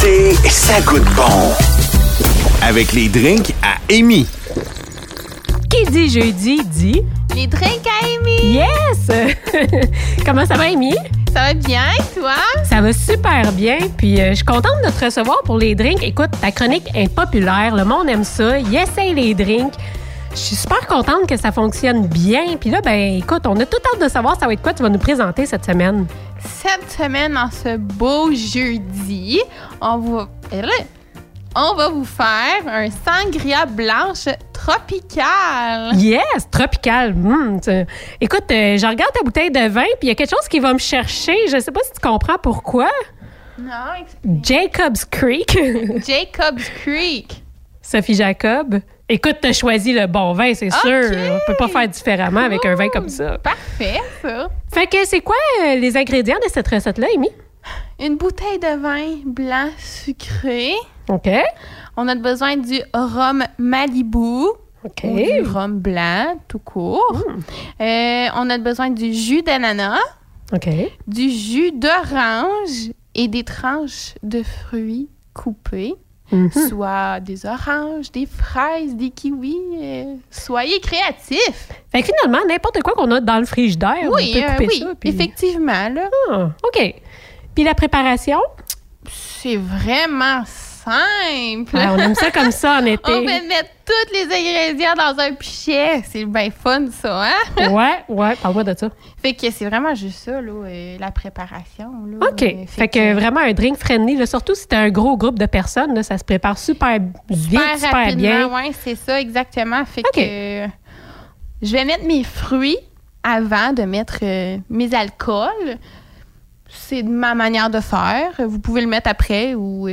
L'été, ça goûte bon. Avec les drinks à Amy. Qui dit jeudi dit Les drinks à Amy. Yes! Comment ça va, Amy? Ça va bien, toi? Ça va super bien. Puis euh, je suis contente de te recevoir pour les drinks. Écoute, ta chronique est populaire. Le monde aime ça. Il essaye les drinks. Je suis super contente que ça fonctionne bien. Puis là, ben écoute, on a tout hâte de savoir ça va être quoi tu vas nous présenter cette semaine. Cette semaine, en ce beau jeudi, on va, on va vous faire un sangria blanche tropical. Yes, tropical. Mm, tu- Écoute, euh, je regarde ta bouteille de vin, puis il y a quelque chose qui va me chercher. Je sais pas si tu comprends pourquoi. Non, explique. Jacob's Creek. Jacob's Creek. Sophie Jacob. Écoute, t'as choisi le bon vin, c'est sûr. On peut pas faire différemment avec un vin comme ça. Parfait, ça. Fait que c'est quoi euh, les ingrédients de cette recette-là, Amy? Une bouteille de vin blanc sucré. OK. On a besoin du rhum Malibu. OK. Ou du rhum blanc, tout court. Euh, on a besoin du jus d'ananas, OK. du jus d'orange et des tranches de fruits coupés, Mhm. soit des oranges, des fraises, des kiwis. euh, soyez créatifs. Fait que finalement, n'importe quoi qu'on a dans le frigidaire, Oui, on peut euh, couper oui, ça. puis- effectivement. Là, Ah, OK. Puis la préparation? c'est vraiment simple. Ouais, on aime ça comme ça en été. On va mettre tous les ingrédients dans un pichet. C'est bien fun, ça, hein? Ouais, ouais, parle-moi de ça. Fait que c'est vraiment juste ça, là, euh, la préparation. Là, OK. Euh, Fait que vraiment un drink friendly, là, surtout si t'as un gros groupe de personnes, là, ça se prépare super vite, super, bien. Oui, c'est ça, exactement. Fait que euh, je vais mettre mes fruits avant de mettre mes alcools. C'est ma manière de faire. Vous pouvez le mettre après ou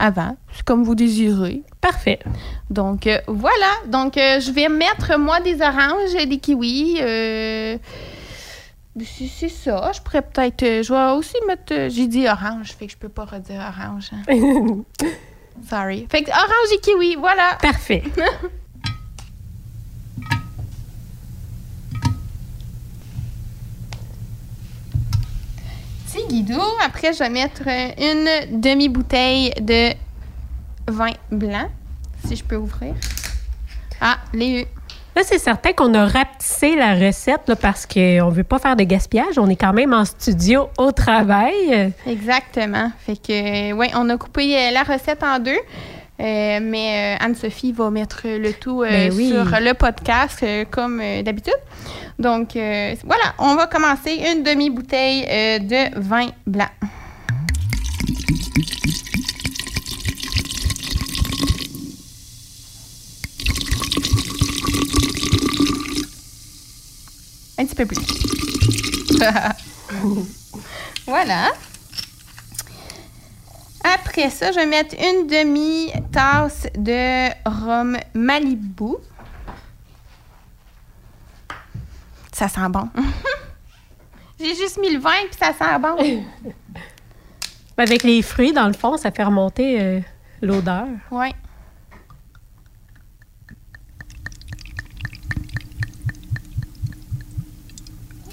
avant. C'est comme vous désirez. Parfait. Donc, euh, voilà. Donc, euh, je vais mettre, moi, des oranges, des kiwis. euh, c'est ça. Je pourrais peut-être... je vais aussi mettre... J'ai dit orange, fait que je peux pas redire orange. hein. Sorry. Fait que orange et kiwi, voilà. Parfait. Après, je vais mettre euh, une demi-bouteille de vin blanc, si je peux ouvrir. Ah, les Là, c'est certain qu'on a rapetissé la recette là, parce qu'on ne veut pas faire de gaspillage. On est quand même en studio au travail. Exactement. Fait que, ouais, on a coupé euh, la recette en deux. Euh, mais euh, Anne-Sophie va mettre le tout euh, Ben oui. sur le podcast comme d'habitude. Donc, voilà, on va commencer une demi-bouteille de vin blanc. Un petit peu plus. voilà. Après ça, je vais mettre une demi-tasse de rhum Malibu. Ça sent bon. J'ai juste mis le vin puis ça sent bon. Avec les fruits, dans le fond, ça fait remonter euh, l'odeur. Ouais.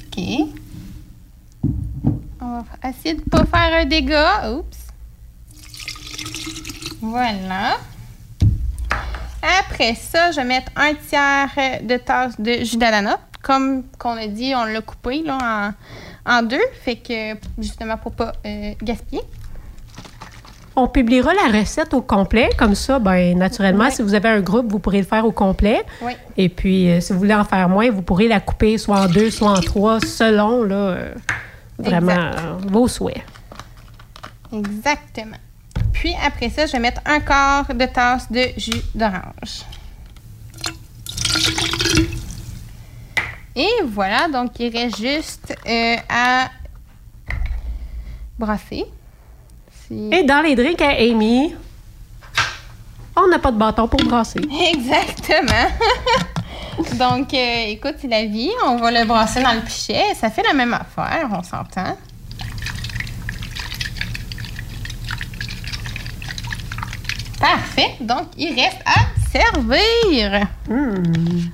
OK. On va essayer de pas faire un dégât. Oups. Voilà. Après ça, je vais mettre un tiers de tasse de jus d'ananas. Comme qu'on a dit, on l'a coupé là, en, en deux. Fait que, justement, pour pas euh, gaspiller. On publiera la recette au complet. Comme ça, ben, naturellement, si vous avez un groupe, vous pourrez le faire au complet. Oui. Et puis, euh, si vous voulez en faire moins, vous pourrez la couper soit en deux, soit en trois, selon là, euh, vraiment vos souhaits. Exactement. Puis après ça, je vais mettre un quart de tasse de jus d'orange. Et voilà, donc il reste juste euh, à brasser. Si- Et dans les drinks à Amy, on n'a pas de bâton pour brasser. Exactement. donc, euh, écoute, c'est la vie. On va le brasser dans le pichet. Ça fait la même affaire, on s'entend. Parfait. Donc, il reste à servir. Hmm.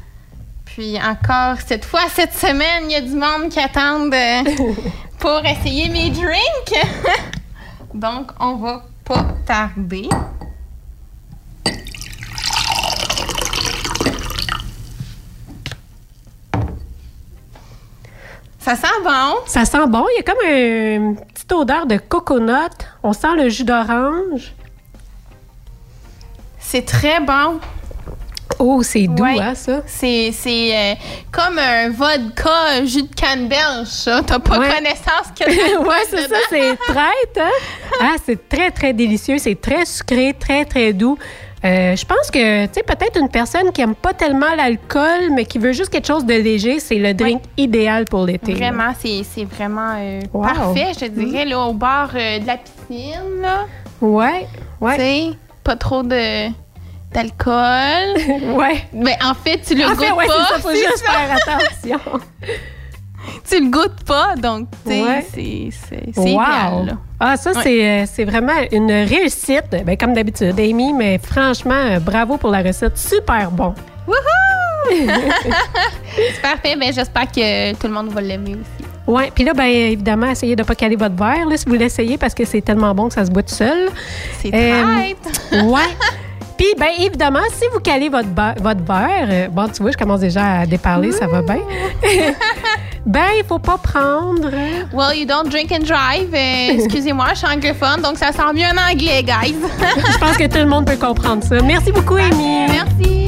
Puis encore, cette fois, cette semaine, il y a du monde qui attend euh, pour essayer mes drinks. Donc, on va pas tarder. Ça sent bon. Ça sent bon. Il y a comme une petite odeur de coconut. On sent le jus d'orange. C'est très bon. Oh, c'est doux, Ouais. hein, ça? C'est c'est, euh, comme un vodka jus de canne belge, ça. T'as pas Ouais. connaissance que ouais, c'est ça, c'est traite, hein? Ah, c'est très, très délicieux. C'est très sucré, très, très doux. Euh, je pense que, tu sais, peut-être une personne qui aime pas tellement l'alcool, mais qui veut juste quelque chose de léger, c'est le drink idéal pour l'été. Vraiment, c'est c'est vraiment euh, Wow. Mm. parfait, je te dirais, là, au bord euh, de la piscine, là. Ouais, ouais, pas trop de d'alcool. ouais. Mais en fait, tu le En goûtes fait, ouais, pas. ça, faut juste faire attention. Tu le goûtes pas, donc, tu sais, Ouais. c'est Wow. idéal, là. Ah, ça, Ouais. c'est, euh, c'est vraiment une réussite. Ben, comme d'habitude, Amy, mais franchement, euh, bravo pour la recette. Super bon. Wouhou! c'est parfait, mais j'espère que tout le monde va l'aimer aussi. Ouais, puis là, ben, évidemment, essayez de ne pas caler votre verre là, si vous l'essayez parce que c'est tellement bon que ça se boit tout seul. C'est Euh. Ouais. Puis, bien évidemment, si vous calez votre, votre verre, euh, bon, tu vois, je commence déjà à déparler, ça va bien. ben, il faut pas prendre. Well, you don't drink and drive. Euh, Excusez-moi, je suis anglophone, donc ça sent mieux en anglais, guys. Je pense que tout le monde peut comprendre ça. Merci beaucoup, Amy. Merci.